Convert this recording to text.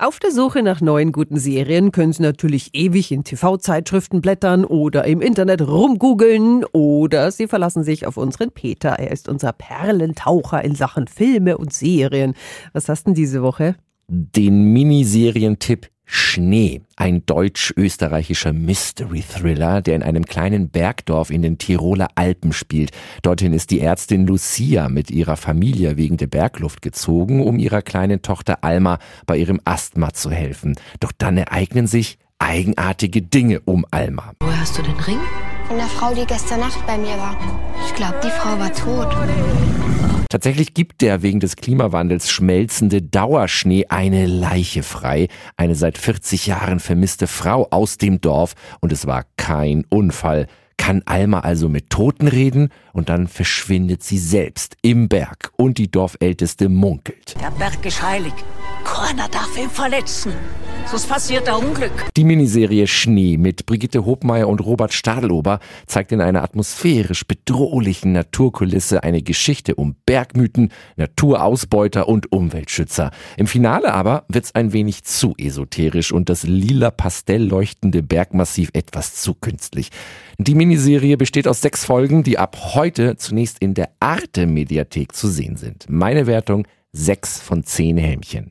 Auf der Suche nach neuen guten Serien können Sie natürlich ewig in TV-Zeitschriften blättern oder im Internet rumgoogeln oder Sie verlassen sich auf unseren Peter. Er ist unser Perlentaucher in Sachen Filme und Serien. Was hast denn diese Woche? Den Miniserientipp Schnee, ein deutsch-österreichischer Mystery-Thriller, der in einem kleinen Bergdorf in den Tiroler Alpen spielt. Dorthin ist die Ärztin Lucia mit ihrer Familie wegen der Bergluft gezogen, um ihrer kleinen Tochter Alma bei ihrem Asthma zu helfen. Doch dann ereignen sich eigenartige Dinge um Alma. Woher hast du den Ring? Von der Frau, die gestern Nacht bei mir war. Ich glaube, die Frau war tot. Tatsächlich gibt der wegen des Klimawandels schmelzende Dauerschnee eine Leiche frei, eine seit 40 Jahren vermisste Frau aus dem Dorf und es war kein Unfall. Kann Alma also mit Toten reden und dann verschwindet sie selbst im Berg und die Dorfälteste munkelt. Der Berg ist heilig. Keiner darf ihn verletzen. Sonst passiert ein Unglück. Die Miniserie Schnee mit Brigitte Hobmeier und Robert Stadelober zeigt in einer atmosphärisch bedrohlichen Naturkulisse eine Geschichte um Bergmythen, Naturausbeuter und Umweltschützer. Im Finale aber wird's ein wenig zu esoterisch und das lila Pastell leuchtende Bergmassiv etwas zu künstlich. Die Miniserie besteht aus sechs Folgen, die ab heute zunächst in der Arte Mediathek zu sehen sind. Meine Wertung sechs von zehn Hämchen.